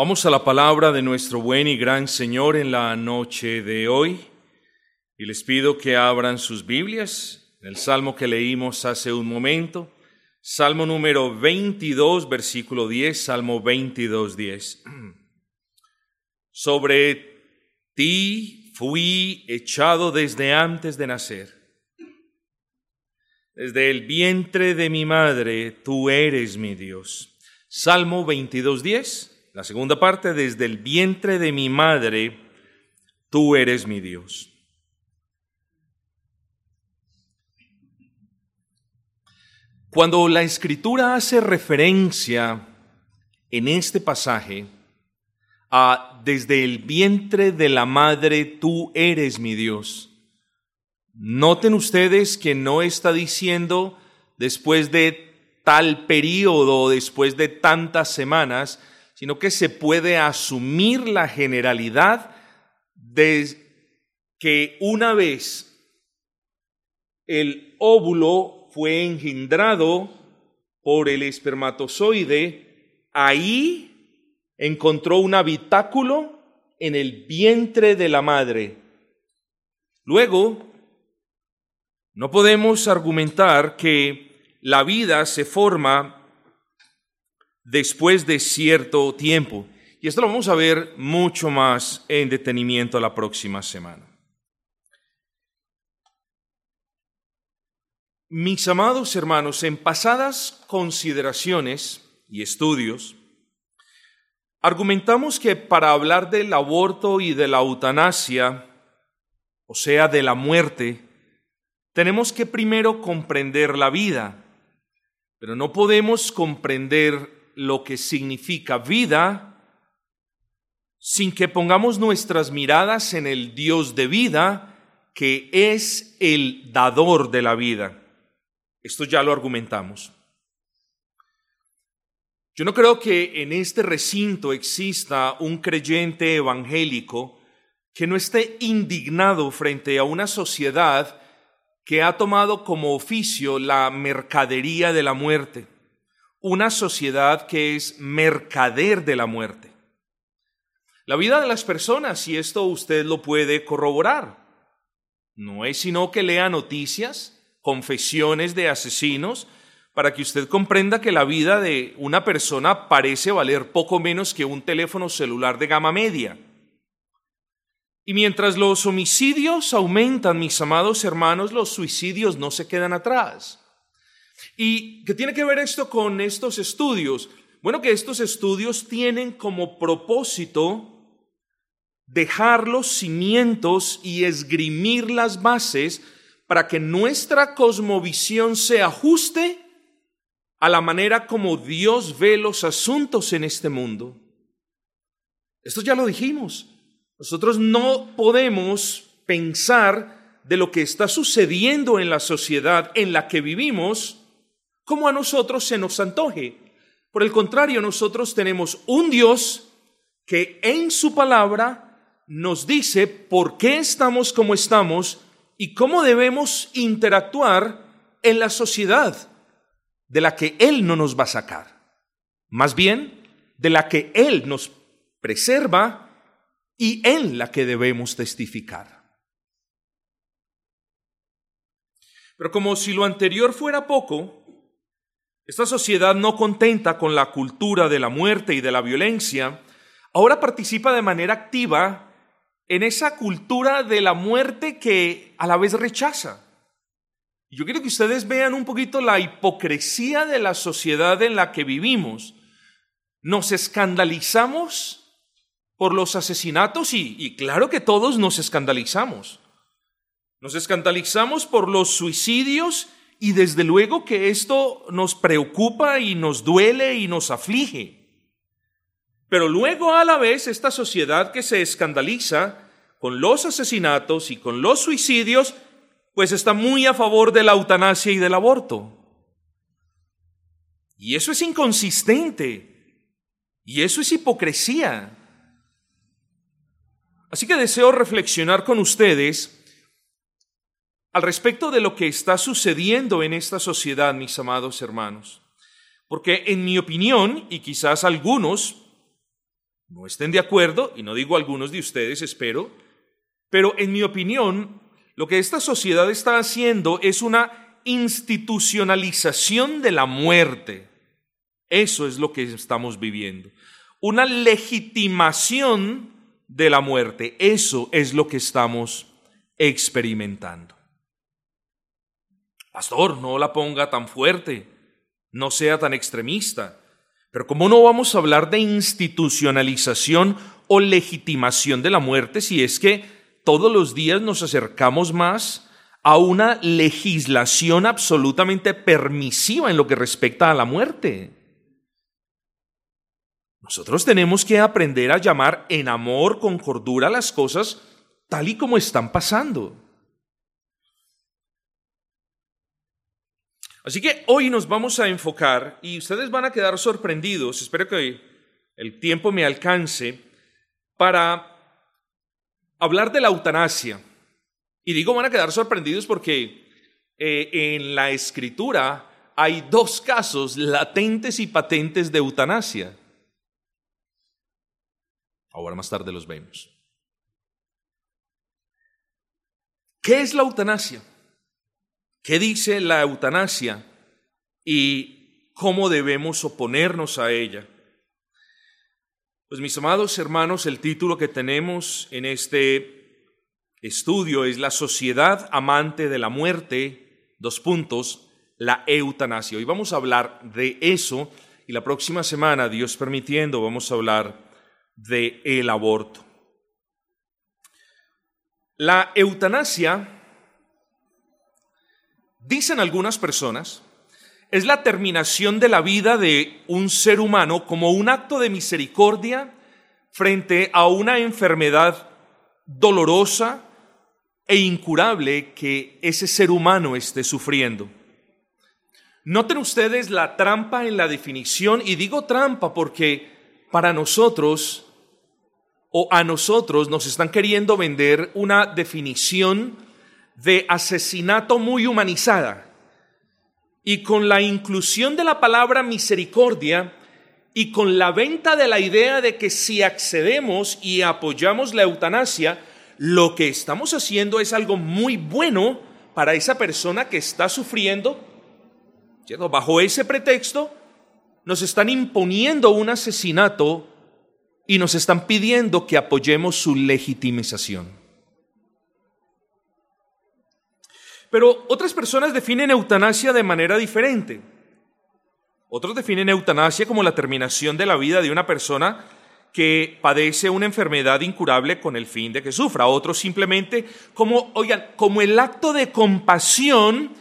Vamos a la palabra de nuestro buen y gran Señor en la noche de hoy y les pido que abran sus Biblias, el salmo que leímos hace un momento, salmo número 22, versículo 10, salmo 22, 10. Sobre ti fui echado desde antes de nacer. Desde el vientre de mi madre, tú eres mi Dios. Salmo 22, 10. La segunda parte, desde el vientre de mi madre, tú eres mi Dios. Cuando la escritura hace referencia en este pasaje a desde el vientre de la madre tú eres mi Dios, noten ustedes que no está diciendo después de tal periodo, después de tantas semanas, sino que se puede asumir la generalidad de que una vez el óvulo fue engendrado por el espermatozoide, ahí encontró un habitáculo en el vientre de la madre. Luego, no podemos argumentar que la vida se forma después de cierto tiempo. Y esto lo vamos a ver mucho más en detenimiento la próxima semana. Mis amados hermanos, en pasadas consideraciones y estudios, argumentamos que para hablar del aborto y de la eutanasia, o sea, de la muerte, tenemos que primero comprender la vida, pero no podemos comprender lo que significa vida sin que pongamos nuestras miradas en el Dios de vida, que es el dador de la vida. Esto ya lo argumentamos. Yo no creo que en este recinto exista un creyente evangélico que no esté indignado frente a una sociedad que ha tomado como oficio la mercadería de la muerte una sociedad que es mercader de la muerte. La vida de las personas, y esto usted lo puede corroborar, no es sino que lea noticias, confesiones de asesinos, para que usted comprenda que la vida de una persona parece valer poco menos que un teléfono celular de gama media. Y mientras los homicidios aumentan, mis amados hermanos, los suicidios no se quedan atrás. ¿Y qué tiene que ver esto con estos estudios? Bueno, que estos estudios tienen como propósito dejar los cimientos y esgrimir las bases para que nuestra cosmovisión se ajuste a la manera como Dios ve los asuntos en este mundo. Esto ya lo dijimos. Nosotros no podemos pensar de lo que está sucediendo en la sociedad en la que vivimos como a nosotros se nos antoje. Por el contrario, nosotros tenemos un Dios que en su palabra nos dice por qué estamos como estamos y cómo debemos interactuar en la sociedad de la que Él no nos va a sacar. Más bien, de la que Él nos preserva y en la que debemos testificar. Pero como si lo anterior fuera poco, esta sociedad no contenta con la cultura de la muerte y de la violencia, ahora participa de manera activa en esa cultura de la muerte que a la vez rechaza. Yo quiero que ustedes vean un poquito la hipocresía de la sociedad en la que vivimos. Nos escandalizamos por los asesinatos y, y claro que todos nos escandalizamos. Nos escandalizamos por los suicidios y desde luego que esto nos preocupa y nos duele y nos aflige. Pero luego a la vez esta sociedad que se escandaliza con los asesinatos y con los suicidios, pues está muy a favor de la eutanasia y del aborto. Y eso es inconsistente. Y eso es hipocresía. Así que deseo reflexionar con ustedes al respecto de lo que está sucediendo en esta sociedad, mis amados hermanos. Porque en mi opinión, y quizás algunos No estén de acuerdo, y no digo algunos de ustedes, espero, pero en mi opinión, lo que esta sociedad está haciendo es una institucionalización de la muerte. Eso es lo que estamos viviendo. Una legitimación de la muerte. Eso es lo que estamos experimentando. Pastor, no la ponga tan fuerte, no sea tan extremista. Pero ¿cómo no vamos a hablar de institucionalización o legitimación de la muerte si es que todos los días nos acercamos más a una legislación absolutamente permisiva en lo que respecta a la muerte. Nosotros tenemos que aprender a llamar en amor, con cordura las cosas tal y como están pasando. Así que hoy nos vamos a enfocar y ustedes van a quedar sorprendidos, espero que el tiempo me alcance, para hablar de la eutanasia. Y digo, van a quedar sorprendidos porque eh, en la escritura hay dos casos latentes y patentes de eutanasia. Ahora más tarde los vemos. ¿Qué es la eutanasia? ¿Qué dice la eutanasia? ¿Y cómo debemos oponernos a ella? Pues mis amados hermanos, el título que tenemos en este estudio es La sociedad amante de la muerte, dos puntos, la eutanasia. Hoy vamos a hablar de eso y la próxima semana, Dios permitiendo, vamos a hablar de el aborto. La eutanasia, dicen algunas personas, es la terminación de la vida de un ser humano como un acto de misericordia frente a una enfermedad dolorosa e incurable que ese ser humano esté sufriendo. Noten ustedes la trampa en la definición, y digo trampa porque para nosotros o a nosotros nos están queriendo vender una definición de asesinato muy humanizada y con la inclusión de la palabra misericordia y con la venta de la idea de que si accedemos y apoyamos la eutanasia, lo que estamos haciendo es algo muy bueno para esa persona que está sufriendo, bajo ese pretexto, nos están imponiendo un asesinato y nos están pidiendo que apoyemos su legitimización. Pero otras personas definen eutanasia de manera diferente. Otros definen eutanasia como la terminación de la vida de una persona que padece una enfermedad incurable con el fin de que sufra. Otros simplemente como, oigan, como el acto de compasión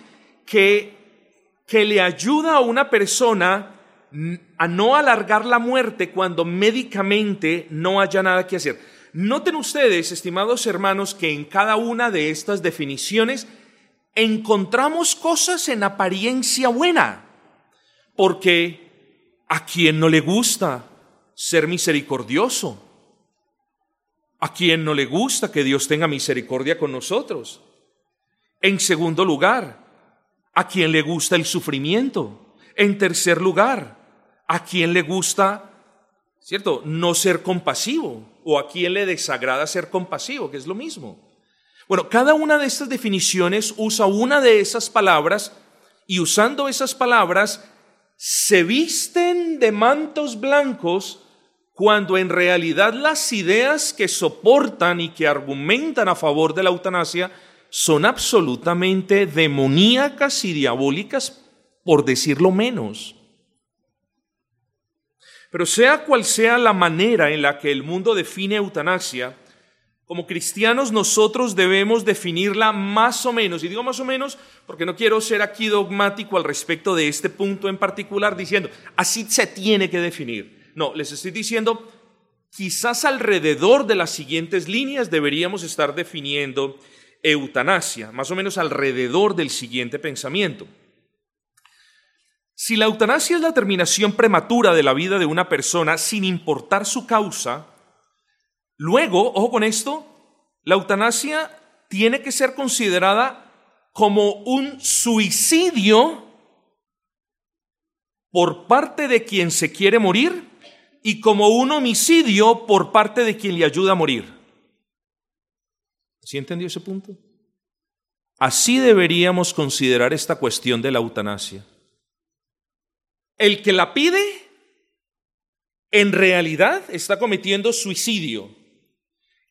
que, que le ayuda a una persona a no alargar la muerte cuando médicamente no haya nada que hacer. Noten ustedes, estimados hermanos, que en cada una de estas definiciones encontramos cosas en apariencia buena, porque a quien no le gusta ser misericordioso, a quien no le gusta que Dios tenga misericordia con nosotros. En segundo lugar, a quien le gusta el sufrimiento. En tercer lugar, a quien le gusta, ¿cierto?, no ser compasivo o a quien le desagrada ser compasivo, que es lo mismo. Bueno, cada una de estas definiciones usa una de esas palabras y usando esas palabras se visten de mantos blancos cuando en realidad las ideas que soportan y que argumentan a favor de la eutanasia son absolutamente demoníacas y diabólicas, por decirlo menos. Pero sea cual sea la manera en la que el mundo define eutanasia, como cristianos nosotros debemos definirla más o menos, y digo más o menos porque no quiero ser aquí dogmático al respecto de este punto en particular diciendo, así se tiene que definir. No, les estoy diciendo, quizás alrededor de las siguientes líneas deberíamos estar definiendo eutanasia, más o menos alrededor del siguiente pensamiento. Si la eutanasia es la terminación prematura de la vida de una persona sin importar su causa, Luego, ojo con esto, la eutanasia tiene que ser considerada como un suicidio por parte de quien se quiere morir, y como un homicidio por parte de quien le ayuda a morir. ¿Sí entendió ese punto? Así deberíamos considerar esta cuestión de la eutanasia. El que la pide, en realidad está cometiendo suicidio.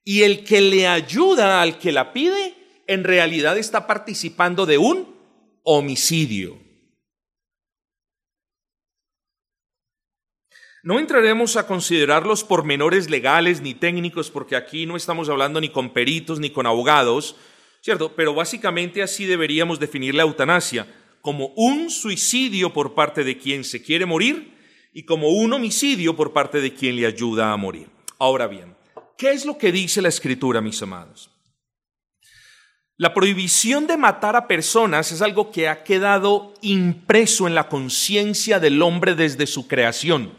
Y el que le ayuda al que la pide, en realidad está participando de un homicidio. No entraremos a considerar los pormenores legales ni técnicos, porque aquí no estamos hablando ni con peritos ni con abogados, ¿cierto? Pero básicamente así deberíamos definir la eutanasia, como un suicidio por parte de quien se quiere morir y como un homicidio por parte de quien le ayuda a morir. Ahora bien, ¿qué es lo que dice la escritura, mis amados? La prohibición de matar a personas es algo que ha quedado impreso en la conciencia del hombre desde su creación.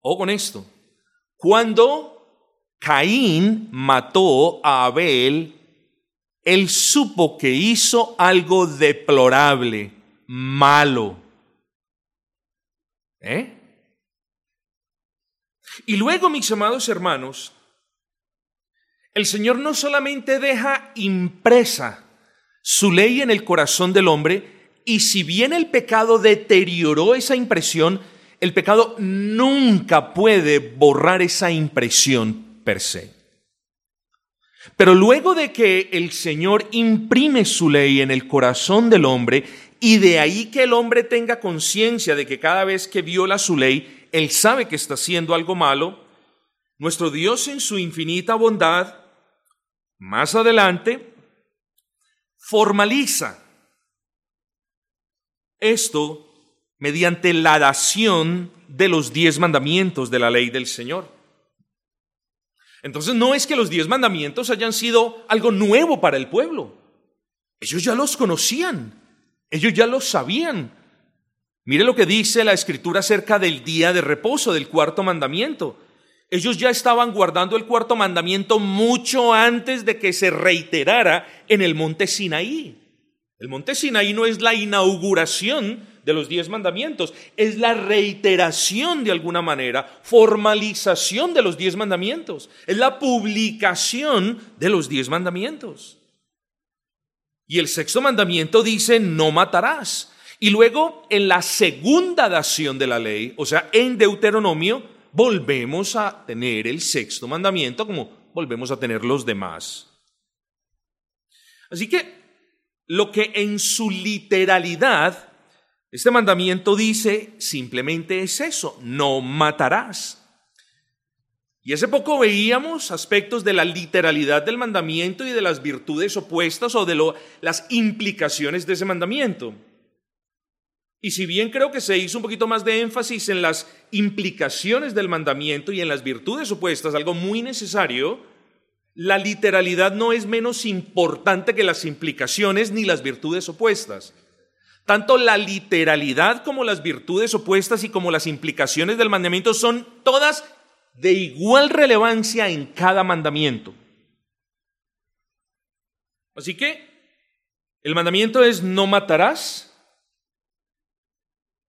O con esto, cuando Caín mató a Abel, él supo que hizo algo deplorable, malo. ¿Eh? Y luego, mis amados hermanos, el Señor no solamente deja impresa su ley en el corazón del hombre, y si bien el pecado deterioró esa impresión, el pecado nunca puede borrar esa impresión per se. Pero luego de que el Señor imprime su ley en el corazón del hombre, y de ahí que el hombre tenga conciencia de que cada vez que viola su ley, él sabe que está haciendo algo malo, nuestro Dios en su infinita bondad más adelante, formaliza esto mediante la dación de los diez mandamientos de la ley del Señor. Entonces no es que los diez mandamientos hayan sido algo nuevo para el pueblo. Ellos ya los conocían, ellos ya los sabían. Mire lo que dice la escritura acerca del día de reposo, del cuarto mandamiento. Ellos ya estaban guardando el cuarto mandamiento mucho antes de que se reiterara en el monte Sinaí. El monte Sinaí no es la inauguración de los diez mandamientos, es la reiteración de alguna manera, formalización de los diez mandamientos, es la publicación de los diez mandamientos. Y el sexto mandamiento dice, no matarás. Y luego en la segunda dación de la ley, o sea, en Deuteronomio, volvemos a tener el sexto mandamiento como volvemos a tener los demás. Así que lo que en su literalidad este mandamiento dice simplemente es eso, no matarás. Y hace poco veíamos aspectos de la literalidad del mandamiento y de las virtudes opuestas o de las implicaciones de ese mandamiento. Y si bien creo que se hizo un poquito más de énfasis en las implicaciones del mandamiento y en las virtudes opuestas, algo muy necesario, la literalidad no es menos importante que las implicaciones ni las virtudes opuestas. Tanto la literalidad como las virtudes opuestas y como las implicaciones del mandamiento son todas de igual relevancia en cada mandamiento. Así que el mandamiento es no matarás,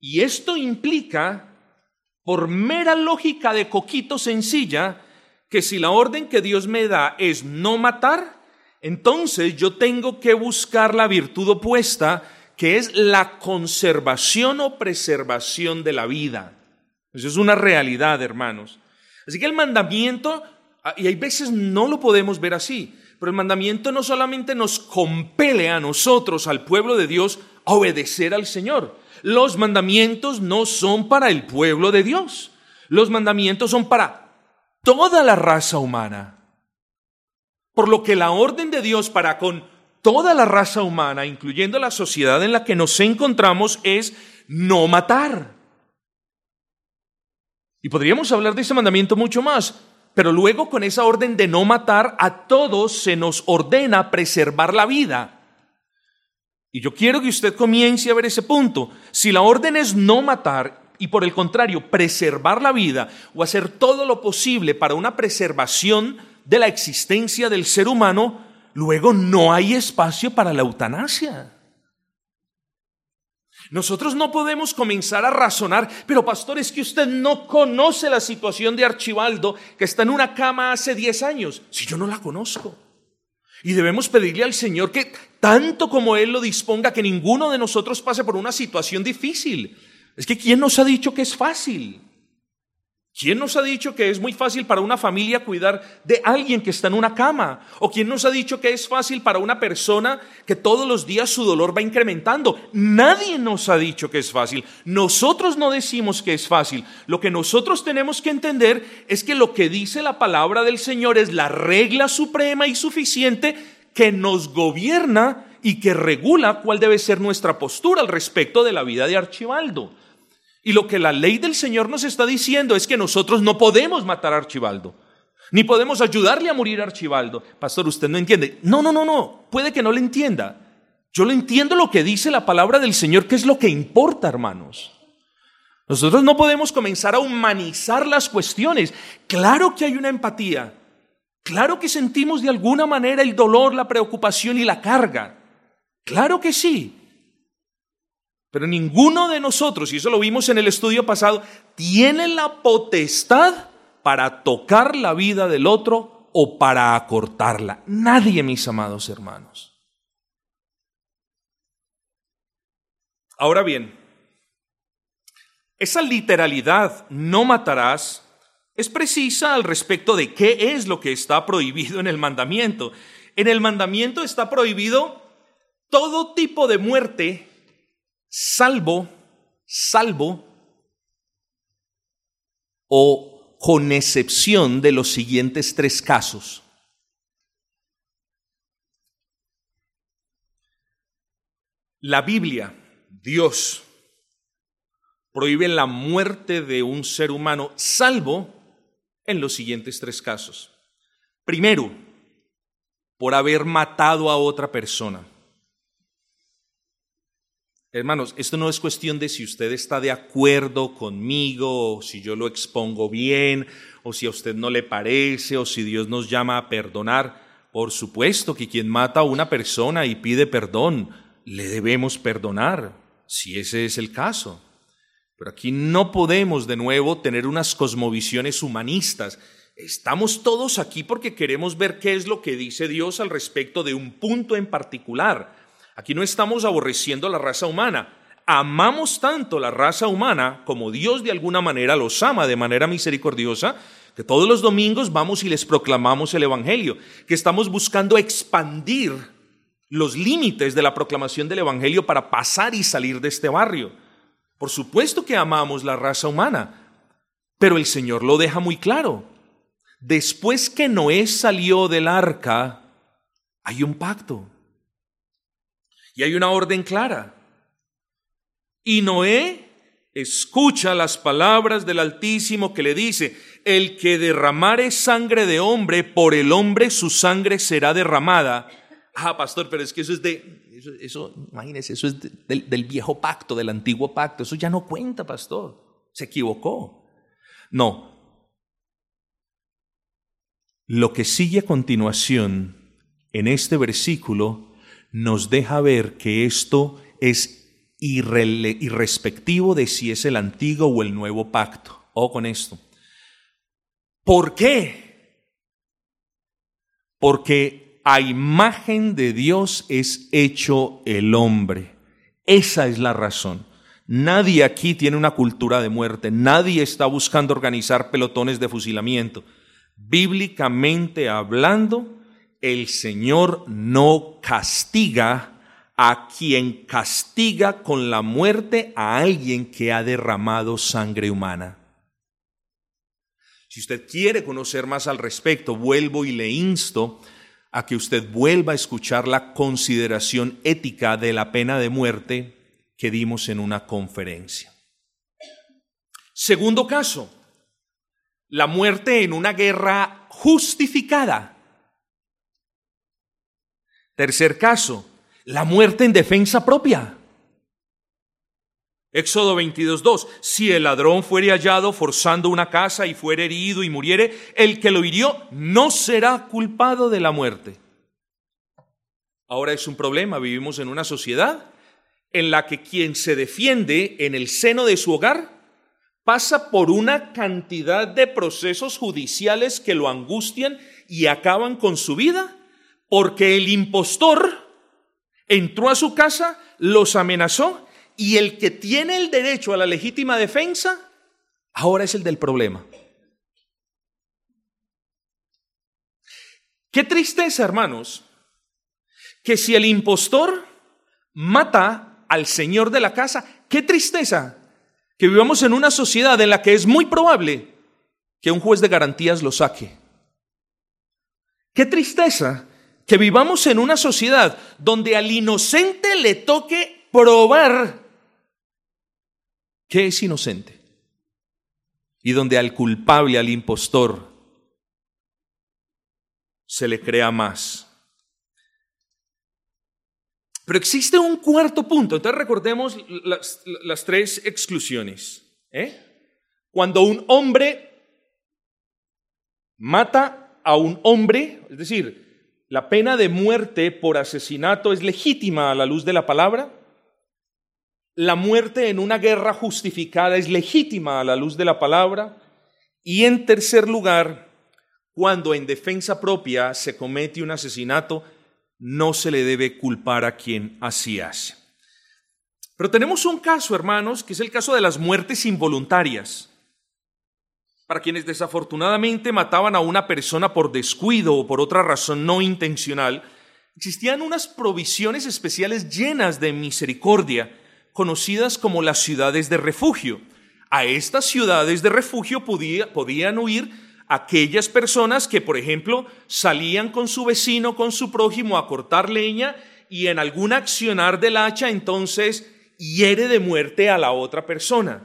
y esto implica, por mera lógica de coquito sencilla, que si la orden que Dios me da es no matar, entonces yo tengo que buscar la virtud opuesta, que es la conservación o preservación de la vida. Eso es una realidad, hermanos. Así que el mandamiento, ah, y hay veces no lo podemos ver así, pero el mandamiento no solamente nos compele a nosotros, al pueblo de Dios, a obedecer al Señor, los mandamientos no son para el pueblo de Dios. Los mandamientos son para toda la raza humana. Por lo que la orden de Dios para con toda la raza humana, incluyendo la sociedad en la que nos encontramos, es no matar. Y podríamos hablar de ese mandamiento mucho más, pero luego con esa orden de no matar, a todos se nos ordena preservar la vida. Y yo quiero que usted comience a ver ese punto. Si la orden es no matar y por el contrario preservar la vida o hacer todo lo posible para una preservación de la existencia del ser humano, luego no hay espacio para la eutanasia. Nosotros no podemos comenzar a razonar, pero pastor, es que usted no conoce la situación de Archibaldo, que está en una cama hace 10 años, si yo no la conozco. Y debemos pedirle al Señor que tanto como Él lo disponga, que ninguno de nosotros pase por una situación difícil. Es que ¿quién nos ha dicho que es fácil? ¿Quién nos ha dicho que es muy fácil para una familia cuidar de alguien que está en una cama? ¿O quién nos ha dicho que es fácil para una persona que todos los días su dolor va incrementando? Nadie nos ha dicho que es fácil. Nosotros no decimos que es fácil. Lo que nosotros tenemos que entender es que lo que dice la palabra del Señor es la regla suprema y suficiente que nos gobierna y que regula cuál debe ser nuestra postura al respecto de la vida de Archibaldo. Y lo que la ley del Señor nos está diciendo es que nosotros no podemos matar a Archibaldo, ni podemos ayudarle a morir a Archibaldo. Pastor, usted no entiende. No, no, no, no, puede que no le entienda. Yo le entiendo lo que dice la palabra del Señor, que es lo que importa, hermanos. Nosotros no podemos comenzar a humanizar las cuestiones. Claro que hay una empatía. Claro que sentimos de alguna manera el dolor, la preocupación y la carga. Claro que sí. Pero ninguno de nosotros, y eso lo vimos en el estudio pasado, tiene la potestad para tocar la vida del otro o para acortarla. Nadie, mis amados hermanos. Ahora bien, esa literalidad, no matarás, es precisa al respecto de qué es lo que está prohibido en el mandamiento. En el mandamiento está prohibido todo tipo de muerte salvo, salvo o con excepción de los siguientes tres casos. La Biblia, Dios, prohíbe la muerte de un ser humano, salvo en los siguientes tres casos. Primero, por haber matado a otra persona. Hermanos, esto no es cuestión de si usted está de acuerdo conmigo, o si yo lo expongo bien, o si a usted no le parece, o si Dios nos llama a perdonar. Por supuesto que quien mata a una persona y pide perdón, le debemos perdonar, si ese es el caso. Pero aquí no podemos de nuevo tener unas cosmovisiones humanistas. Estamos todos aquí porque queremos ver qué es lo que dice Dios al respecto de un punto en particular. Aquí no estamos aborreciendo la raza humana. Amamos tanto la raza humana como Dios de alguna manera los ama de manera misericordiosa, que todos los domingos vamos y les proclamamos el Evangelio, que estamos buscando expandir los límites de la proclamación del Evangelio para pasar y salir de este barrio. Por supuesto que amamos la raza humana, pero el Señor lo deja muy claro. Después que Noé salió del arca, hay un pacto. Y hay una orden clara. Y Noé escucha las palabras del Altísimo que le dice, el que derramare sangre de hombre, por el hombre su sangre será derramada. Ah, pastor, pero es que eso es de, eso, eso imagínese, eso es del, del viejo pacto, del antiguo pacto. Eso ya no cuenta, pastor. Se equivocó. No. Lo que sigue a continuación en este versículo nos deja ver que esto es irrespectivo de si es el antiguo o el nuevo pacto. O con esto. ¿Por qué? Porque a imagen de Dios es hecho el hombre. Esa es la razón. Nadie aquí tiene una cultura de muerte, nadie está buscando organizar pelotones de fusilamiento. Bíblicamente hablando, el Señor no castiga a quien castiga con la muerte a alguien que ha derramado sangre humana. Si usted quiere conocer más al respecto, vuelvo y le insto a que usted vuelva a escuchar la consideración ética de la pena de muerte que dimos en una conferencia. Segundo caso, la muerte en una guerra justificada. Tercer caso, la muerte en defensa propia. Éxodo 22.2. Si el ladrón fuere hallado forzando una casa y fuere herido y muriere, el que lo hirió no será culpado de la muerte. Ahora es un problema, vivimos en una sociedad en la que quien se defiende en el seno de su hogar pasa por una cantidad de procesos judiciales que lo angustian y acaban con su vida, porque el impostor entró a su casa, los amenazó y el que tiene el derecho a la legítima defensa ahora es el del problema. Qué tristeza, hermanos, que si el impostor mata al señor de la casa, qué tristeza que vivamos en una sociedad en la que es muy probable que un juez de garantías lo saque. Qué tristeza que vivamos en una sociedad donde al inocente le toque probar que es inocente y donde al culpable, al impostor, se le crea más. Pero existe un cuarto punto. Entonces recordemos las, tres exclusiones. ¿eh? Cuando un hombre mata a un hombre, es decir, la pena de muerte por asesinato es legítima a la luz de la palabra. La muerte en una guerra justificada es legítima a la luz de la palabra. Y en tercer lugar, cuando en defensa propia se comete un asesinato, no se le debe culpar a quien así hace. Pero tenemos un caso, hermanos, que es el caso de las muertes involuntarias. Para quienes desafortunadamente mataban a una persona por descuido o por otra razón no intencional, existían unas provisiones especiales llenas de misericordia, conocidas como las ciudades de refugio. A estas ciudades de refugio podían huir aquellas personas que, por ejemplo, salían con su vecino, con su prójimo a cortar leña y en algún accionar del hacha entonces hiere de muerte a la otra persona.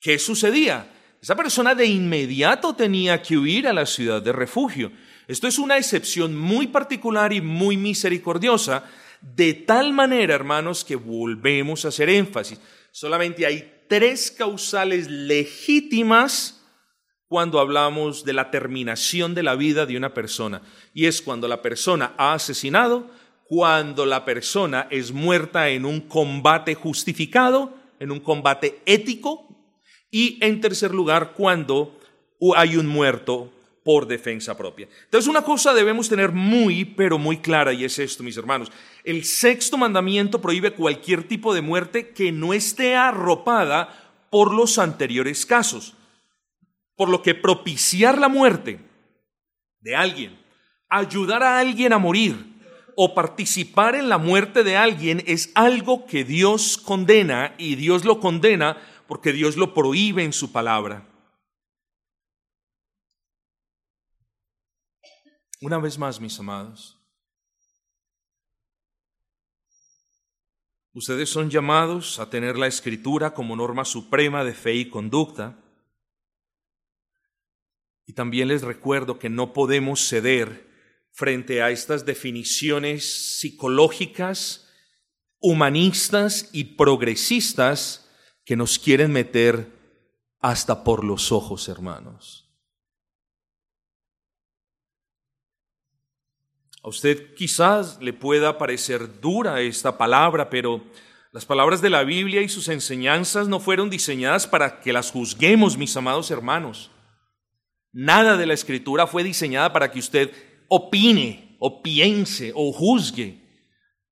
¿Qué sucedía? Esa persona de inmediato tenía que huir a la ciudad de refugio. Esto es una excepción muy particular y muy misericordiosa, de tal manera, hermanos, que volvemos a hacer énfasis. Solamente hay tres causales legítimas cuando hablamos de la terminación de la vida de una persona. Y es cuando la persona ha asesinado, cuando la persona es muerta en un combate justificado, en un combate ético, y en tercer lugar, cuando hay un muerto por defensa propia. Entonces, una cosa debemos tener muy, pero muy clara, y es esto, mis hermanos. El sexto mandamiento prohíbe cualquier tipo de muerte que no esté arropada por los anteriores casos. Por lo que propiciar la muerte de alguien, ayudar a alguien a morir o participar en la muerte de alguien es algo que Dios condena y Dios lo condena porque Dios lo prohíbe en su palabra. Una vez más, mis amados, ustedes son llamados a tener la escritura como norma suprema de fe y conducta y también les recuerdo que no podemos ceder frente a estas definiciones psicológicas, humanistas y progresistas que nos quieren meter hasta por los ojos, hermanos. A usted quizás le pueda parecer dura esta palabra, pero las palabras de la Biblia y sus enseñanzas no fueron diseñadas para que las juzguemos, mis amados hermanos. Nada de la escritura fue diseñada para que usted opine o piense o juzgue.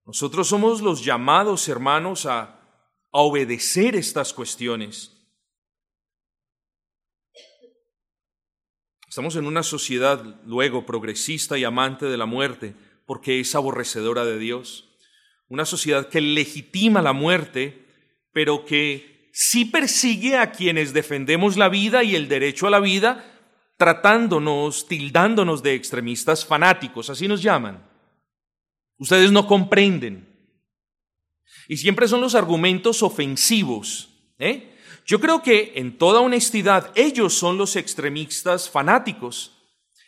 Nosotros somos los llamados, hermanos, a, obedecer estas cuestiones. Estamos en una sociedad luego progresista y amante de la muerte porque es aborrecedora de Dios. Una sociedad que legitima la muerte, pero que sí persigue a quienes defendemos la vida y el derecho a la vida, tratándonos, tildándonos de extremistas fanáticos, así nos llaman. Ustedes no comprenden. Y siempre son los argumentos ofensivos. ¿eh? Yo creo que en toda honestidad ellos son los extremistas fanáticos.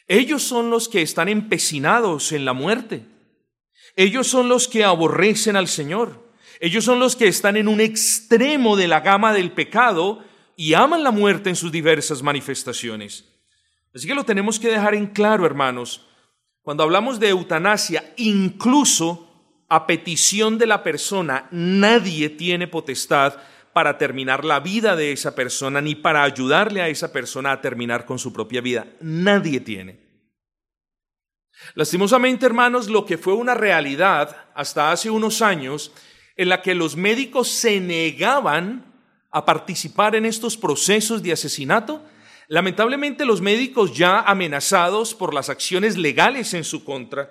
Ellos son los que están empecinados en la muerte. Ellos son los que aborrecen al Señor. Ellos son los que están en un extremo de la gama del pecado y aman la muerte en sus diversas manifestaciones. Así que lo tenemos que dejar en claro, hermanos. Cuando hablamos de eutanasia, incluso a petición de la persona, nadie tiene potestad para terminar la vida de esa persona ni para ayudarle a esa persona a terminar con su propia vida. Nadie tiene. Lastimosamente, hermanos, lo que fue una realidad hasta hace unos años en la que los médicos se negaban a participar en estos procesos de asesinato, lamentablemente los médicos ya amenazados por las acciones legales en su contra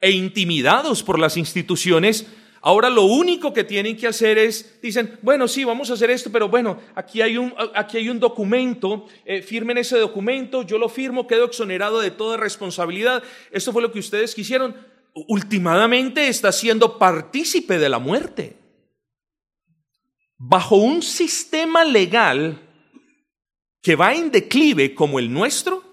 e intimidados por las instituciones, Ahora lo único que tienen que hacer es, dicen, bueno, sí, vamos a hacer esto, pero bueno, aquí hay un, aquí hay un documento, eh, firmen ese documento, yo lo firmo, quedo exonerado de toda responsabilidad. Esto fue lo que ustedes quisieron. Últimamente está siendo partícipe de la muerte. Bajo un sistema legal que va en declive como el nuestro,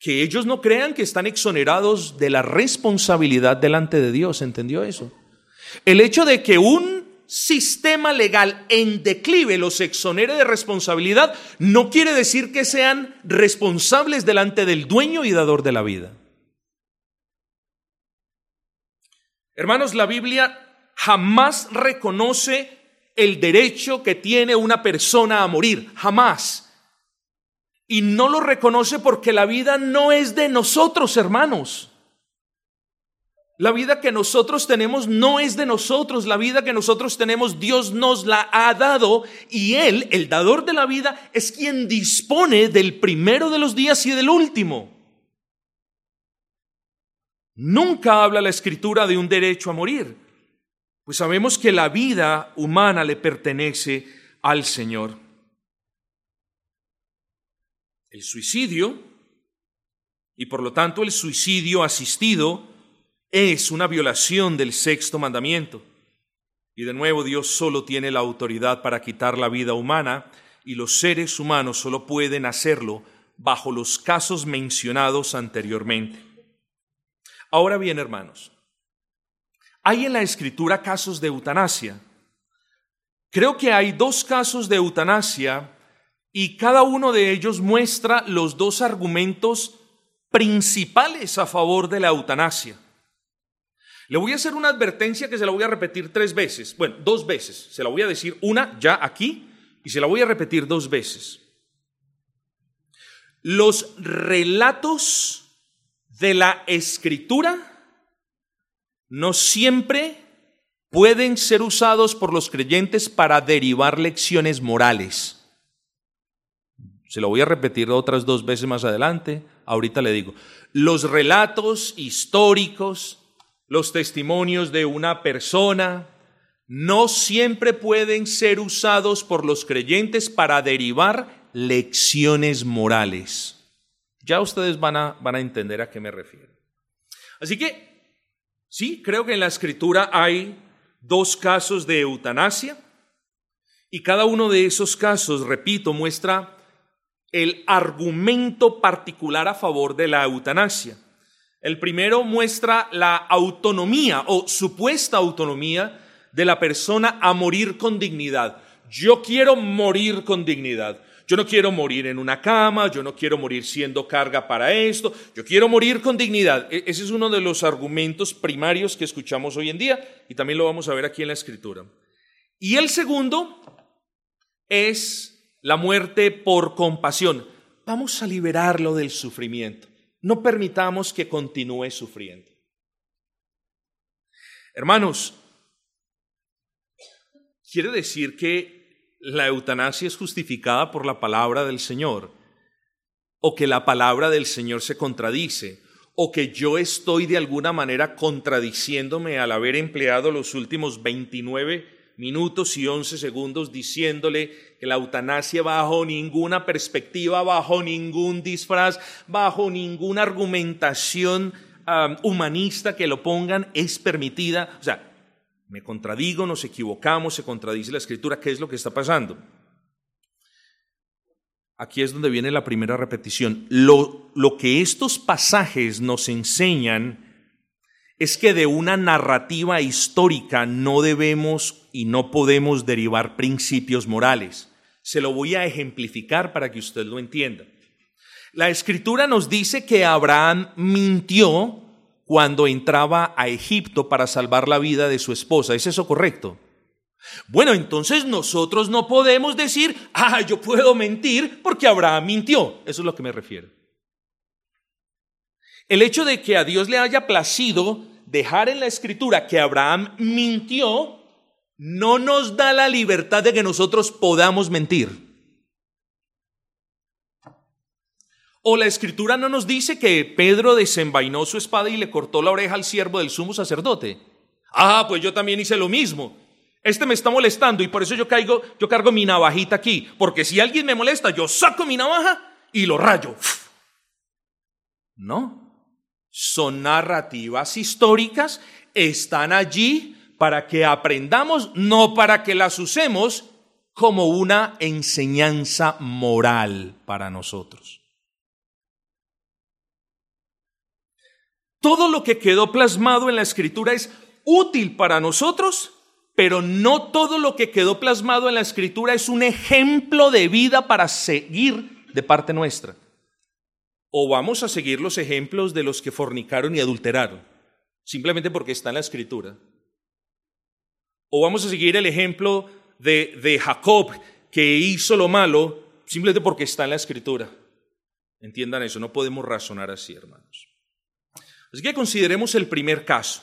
que ellos no crean que están exonerados de la responsabilidad delante de Dios. ¿Entendió eso? El hecho de que un sistema legal en declive los exonere de responsabilidad no quiere decir que sean responsables delante del dueño y dador de la vida. Hermanos, la Biblia jamás reconoce el derecho que tiene una persona a morir, jamás. Y no lo reconoce porque la vida no es de nosotros, hermanos. La vida que nosotros tenemos no es de nosotros, la vida que nosotros tenemos Dios nos la ha dado y Él, el dador de la vida, es quien dispone del primero de los días y del último. Nunca habla la escritura de un derecho a morir, pues sabemos que la vida humana le pertenece al Señor. El suicidio, y por lo tanto el suicidio asistido, es una violación del sexto mandamiento. Y de nuevo Dios solo tiene la autoridad para quitar la vida humana y los seres humanos solo pueden hacerlo bajo los casos mencionados anteriormente. Ahora bien, hermanos, hay en la escritura casos de eutanasia. Creo que hay dos casos de eutanasia y cada uno de ellos muestra los dos argumentos principales a favor de la eutanasia. Le voy a hacer una advertencia que se la voy a repetir tres veces. Bueno, dos veces. Se la voy a decir una ya aquí y se la voy a repetir dos veces. Los relatos de la escritura no siempre pueden ser usados por los creyentes para derivar lecciones morales. Se lo voy a repetir otras dos veces más adelante. Ahorita le digo, los relatos históricos los testimonios de una persona no siempre pueden ser usados por los creyentes para derivar lecciones morales. Ya ustedes van a, van a entender a qué me refiero. Así que, sí, creo que en la escritura hay dos casos de eutanasia y cada uno de esos casos, repito, muestra el argumento particular a favor de la eutanasia. El primero muestra la autonomía o supuesta autonomía de la persona a morir con dignidad. Yo quiero morir con dignidad. Yo no quiero morir en una cama, yo no quiero morir siendo carga para esto, yo quiero morir con dignidad. E-, ese es uno de los argumentos primarios que escuchamos hoy en día y también lo vamos a ver aquí en la escritura. Y el segundo es la muerte por compasión. Vamos a liberarlo del sufrimiento. No permitamos que continúe sufriendo. Hermanos, quiere decir que la eutanasia es justificada por la palabra del Señor, o que la palabra del Señor se contradice, o que yo estoy de alguna manera contradiciéndome al haber empleado los últimos 29 minutos y 11 segundos diciéndole que la eutanasia bajo ninguna perspectiva, bajo ningún disfraz, bajo ninguna argumentación humanista que lo pongan es permitida. O sea, me contradigo, nos equivocamos, se contradice la escritura, ¿qué es lo que está pasando? Aquí es donde viene la primera repetición. Lo, lo que estos pasajes nos enseñan es que de una narrativa histórica no debemos y no podemos derivar principios morales. Se lo voy a ejemplificar para que usted lo entienda. La escritura nos dice que Abraham mintió cuando entraba a Egipto para salvar la vida de su esposa. ¿Es eso correcto? Bueno, entonces nosotros no podemos decir, ah, yo puedo mentir porque Abraham mintió. Eso es lo que me refiero. El hecho de que a Dios le haya placido dejar en la escritura que Abraham mintió, no nos da la libertad de que nosotros podamos mentir. O la escritura no nos dice que Pedro desenvainó su espada y le cortó la oreja al siervo del sumo sacerdote. Ah, pues yo también hice lo mismo. Este me está molestando y por eso yo caigo, yo cargo mi navajita aquí, porque si alguien me molesta, yo saco mi navaja y lo rayo. No, son narrativas históricas, están allí para que aprendamos, no para que las usemos como una enseñanza moral para nosotros. Todo lo que quedó plasmado en la escritura es útil para nosotros pero no todo lo que quedó plasmado en la escritura es un ejemplo de vida para seguir de parte nuestra. O vamos a seguir los ejemplos de los que fornicaron y adulteraron, simplemente porque está en la escritura. O vamos a seguir el ejemplo de, de Jacob, que hizo lo malo, simplemente porque está en la escritura. Entiendan eso, no podemos razonar así, hermanos. Así que consideremos el primer caso.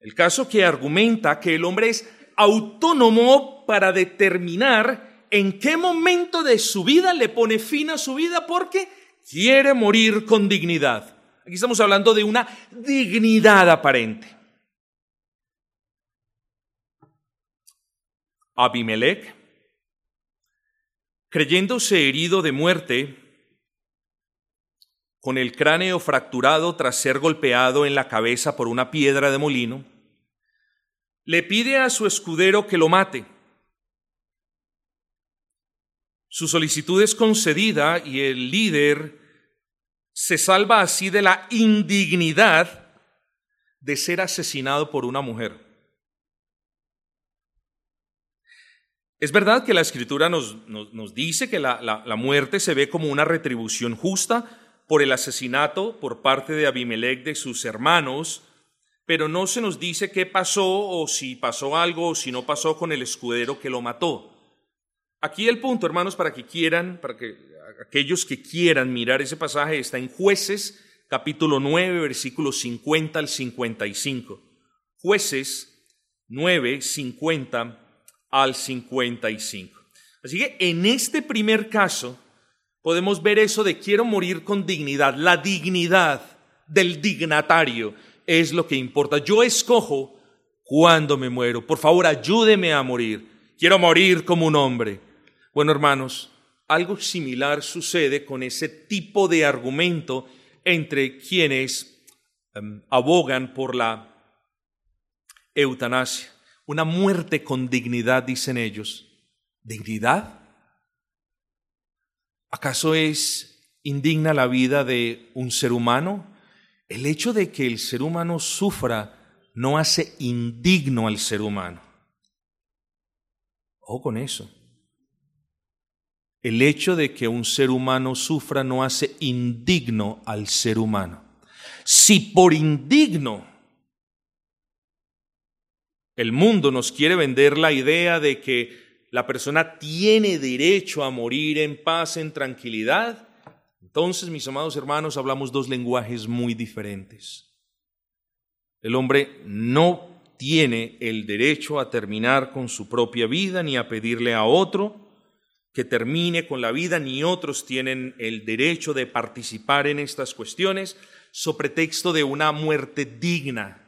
El caso que argumenta que el hombre es autónomo para determinar en qué momento de su vida le pone fin a su vida porque quiere morir con dignidad. Aquí estamos hablando de una dignidad aparente. Abimelech, creyéndose herido de muerte, con el cráneo fracturado tras ser golpeado en la cabeza por una piedra de molino, le pide a su escudero que lo mate. Su solicitud es concedida y el líder se salva así de la indignidad de ser asesinado por una mujer. Es verdad que la escritura nos, dice que la, la muerte se ve como una retribución justa, por el asesinato por parte de Abimelech de sus hermanos, pero no se nos dice qué pasó o si pasó algo o si no pasó con el escudero que lo mató. Aquí el punto, hermanos, para que quieran, para que aquellos que quieran mirar ese pasaje, está en Jueces capítulo 9, versículos 50 al 55. Jueces 9, 50 al 55. Así que en este primer caso, podemos ver eso de quiero morir con dignidad. La dignidad del dignatario es lo que importa. Yo escojo cuándo me muero. Por favor, ayúdeme a morir. Quiero morir como un hombre. Bueno, hermanos, algo similar sucede con ese tipo de argumento entre quienes em, abogan por la eutanasia. Una muerte con dignidad, dicen ellos. ¿Dignidad? ¿Acaso es indigna la vida de un ser humano? El hecho de que el ser humano sufra no hace indigno al ser humano. O con eso. El hecho de que un ser humano sufra no hace indigno al ser humano. Si por indigno el mundo nos quiere vender la idea de que la persona tiene derecho a morir en paz, en tranquilidad, entonces, mis amados hermanos, hablamos dos lenguajes muy diferentes. El hombre no tiene el derecho a terminar con su propia vida ni a pedirle a otro que termine con la vida, ni otros tienen el derecho de participar en estas cuestiones sobre pretexto de una muerte digna.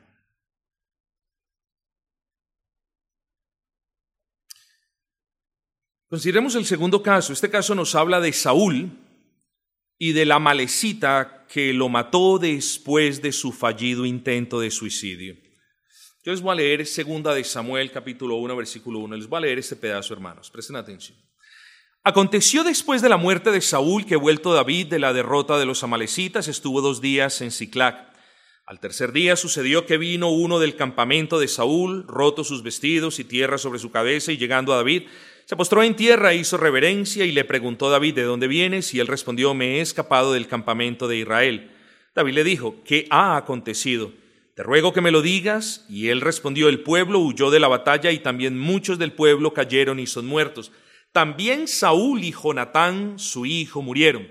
Consideremos el segundo caso. Este caso nos habla de Saúl y de la malecita que lo mató después de su fallido intento de suicidio. Yo les voy a leer segunda de Samuel capítulo 1 versículo 1. Les voy a leer este pedazo, hermanos. Presten atención. Aconteció después de la muerte de Saúl que vuelto David de la derrota de los amalecitas estuvo dos días en Ciclac. Al tercer día sucedió que vino uno del campamento de Saúl, roto sus vestidos y tierra sobre su cabeza, y llegando a David, se postró en tierra, hizo reverencia y le preguntó David de dónde vienes, y él respondió, me he escapado del campamento de Israel. David le dijo, ¿qué ha acontecido? Te ruego que me lo digas. Y él respondió, el pueblo huyó de la batalla y también muchos del pueblo cayeron y son muertos. También Saúl y Jonatán, su hijo, murieron.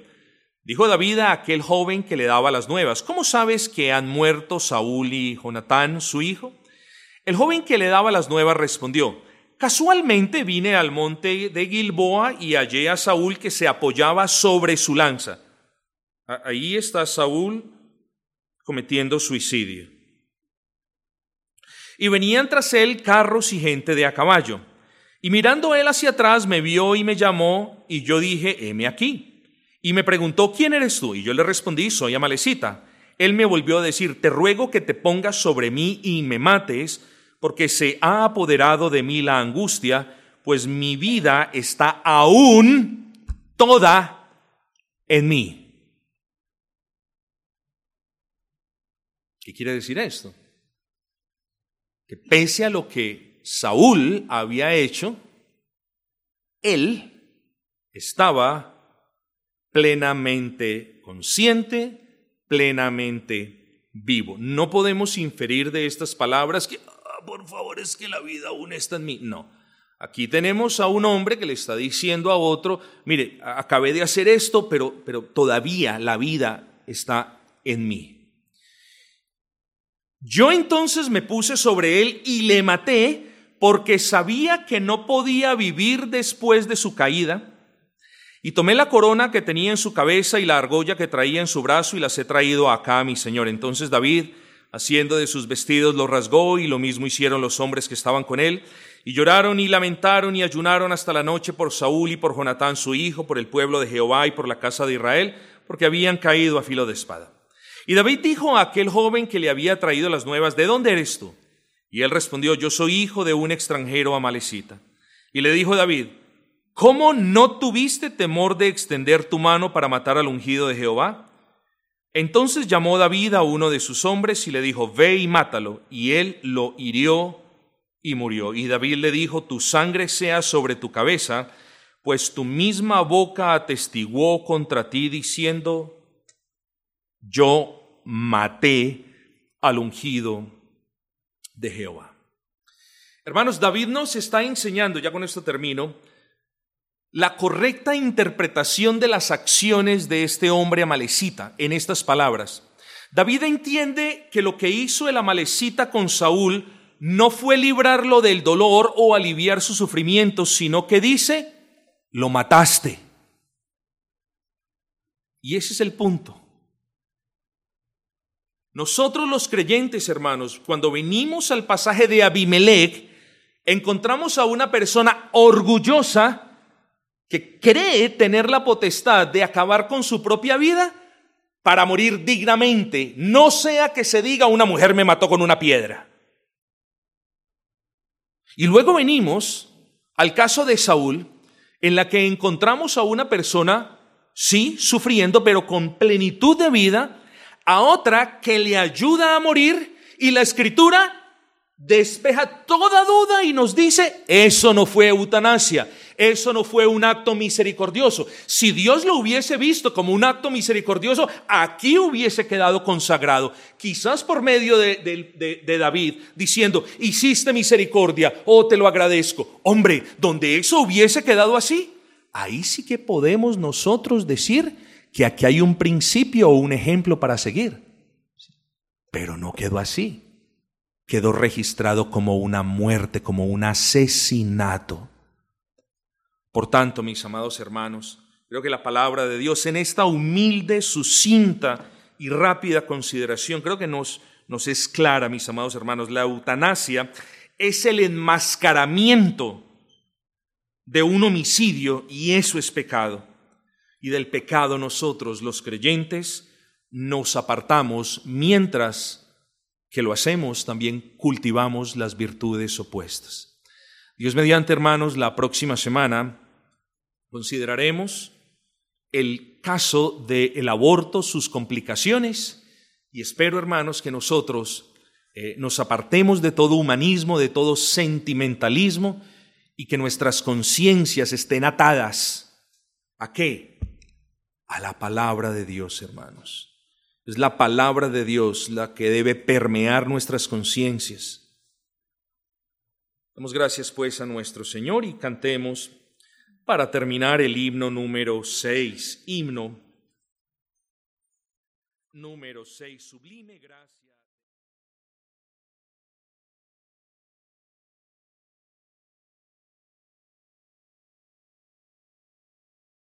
Dijo David a aquel joven que le daba las nuevas, ¿cómo sabes que han muerto Saúl y Jonatán, su hijo? El joven que le daba las nuevas respondió, casualmente vine al monte de Gilboa y hallé a Saúl que se apoyaba sobre su lanza. Ahí está Saúl cometiendo suicidio. Y venían tras él carros y gente de a caballo. Y mirando él hacia atrás me vio y me llamó, y yo dije, heme aquí. Y me preguntó, ¿quién eres tú? Y yo le respondí, soy Amalecita. Él me volvió a decir, te ruego que te pongas sobre mí y me mates, porque se ha apoderado de mí la angustia, pues mi vida está aún toda en mí. ¿Qué quiere decir esto? Que pese a lo que Saúl había hecho, él estaba plenamente consciente, plenamente vivo. No podemos inferir de estas palabras que, por favor, es que la vida aún está en mí. No. Aquí tenemos a un hombre que le está diciendo a otro, mire, acabé de hacer esto, pero, pero todavía la vida está en mí. Yo entonces me puse sobre él y le maté porque sabía que no podía vivir después de su caída. Y tomé la corona que tenía en su cabeza y la argolla que traía en su brazo y las he traído acá mi señor. Entonces David, haciendo de sus vestidos, los rasgó y lo mismo hicieron los hombres que estaban con él. Y lloraron y lamentaron y ayunaron hasta la noche por Saúl y por Jonatán su hijo, por el pueblo de Jehová y por la casa de Israel, porque habían caído a filo de espada. Y David dijo a aquel joven que le había traído las nuevas, ¿de dónde eres tú? Y él respondió, yo soy hijo de un extranjero amalecita. Y le dijo David, ¿cómo no tuviste temor de extender tu mano para matar al ungido de Jehová? Entonces llamó David a uno de sus hombres y le dijo, ve y mátalo. Y él lo hirió y murió. Y David le dijo, tu sangre sea sobre tu cabeza, pues tu misma boca atestiguó contra ti diciendo, yo maté al ungido de Jehová. Hermanos, David nos está enseñando, ya con esto termino, la correcta interpretación de las acciones de este hombre amalecita en estas palabras. David entiende que lo que hizo el amalecita con Saúl no fue librarlo del dolor o aliviar su sufrimiento, sino que dice, lo mataste. Y ese es el punto. Nosotros los creyentes, hermanos, cuando venimos al pasaje de Abimelech, encontramos a una persona orgullosa que cree tener la potestad de acabar con su propia vida para morir dignamente, no sea que se diga una mujer me mató con una piedra. Y luego venimos al caso de Saúl, en la que encontramos a una persona, sí, sufriendo, pero con plenitud de vida, a otra que le ayuda a morir y la escritura despeja toda duda y nos dice, eso no fue eutanasia, eso no fue un acto misericordioso. Si Dios lo hubiese visto como un acto misericordioso, aquí hubiese quedado consagrado, quizás por medio de, David, diciendo, hiciste misericordia, oh te lo agradezco. Hombre, donde eso hubiese quedado así, ahí sí que podemos nosotros decir, que aquí hay un principio o un ejemplo para seguir. Pero no quedó así. Quedó registrado como una muerte, como un asesinato. Por tanto, mis amados hermanos, creo que la palabra de Dios en esta humilde, sucinta y rápida consideración, creo que nos, nos es clara, mis amados hermanos. La eutanasia es el enmascaramiento de un homicidio y eso es pecado y del pecado nosotros los creyentes nos apartamos mientras que lo hacemos también cultivamos las virtudes opuestas. Dios mediante hermanos, la próxima semana consideraremos el caso del aborto, sus complicaciones y espero hermanos que nosotros eh, nos apartemos de todo humanismo, de todo sentimentalismo y que nuestras conciencias estén atadas. ¿A qué? a la palabra de Dios, hermanos. Es la palabra de Dios la que debe permear nuestras conciencias. Damos gracias pues a nuestro Señor y cantemos para terminar el himno número 6, himno número 6, sublime gracia.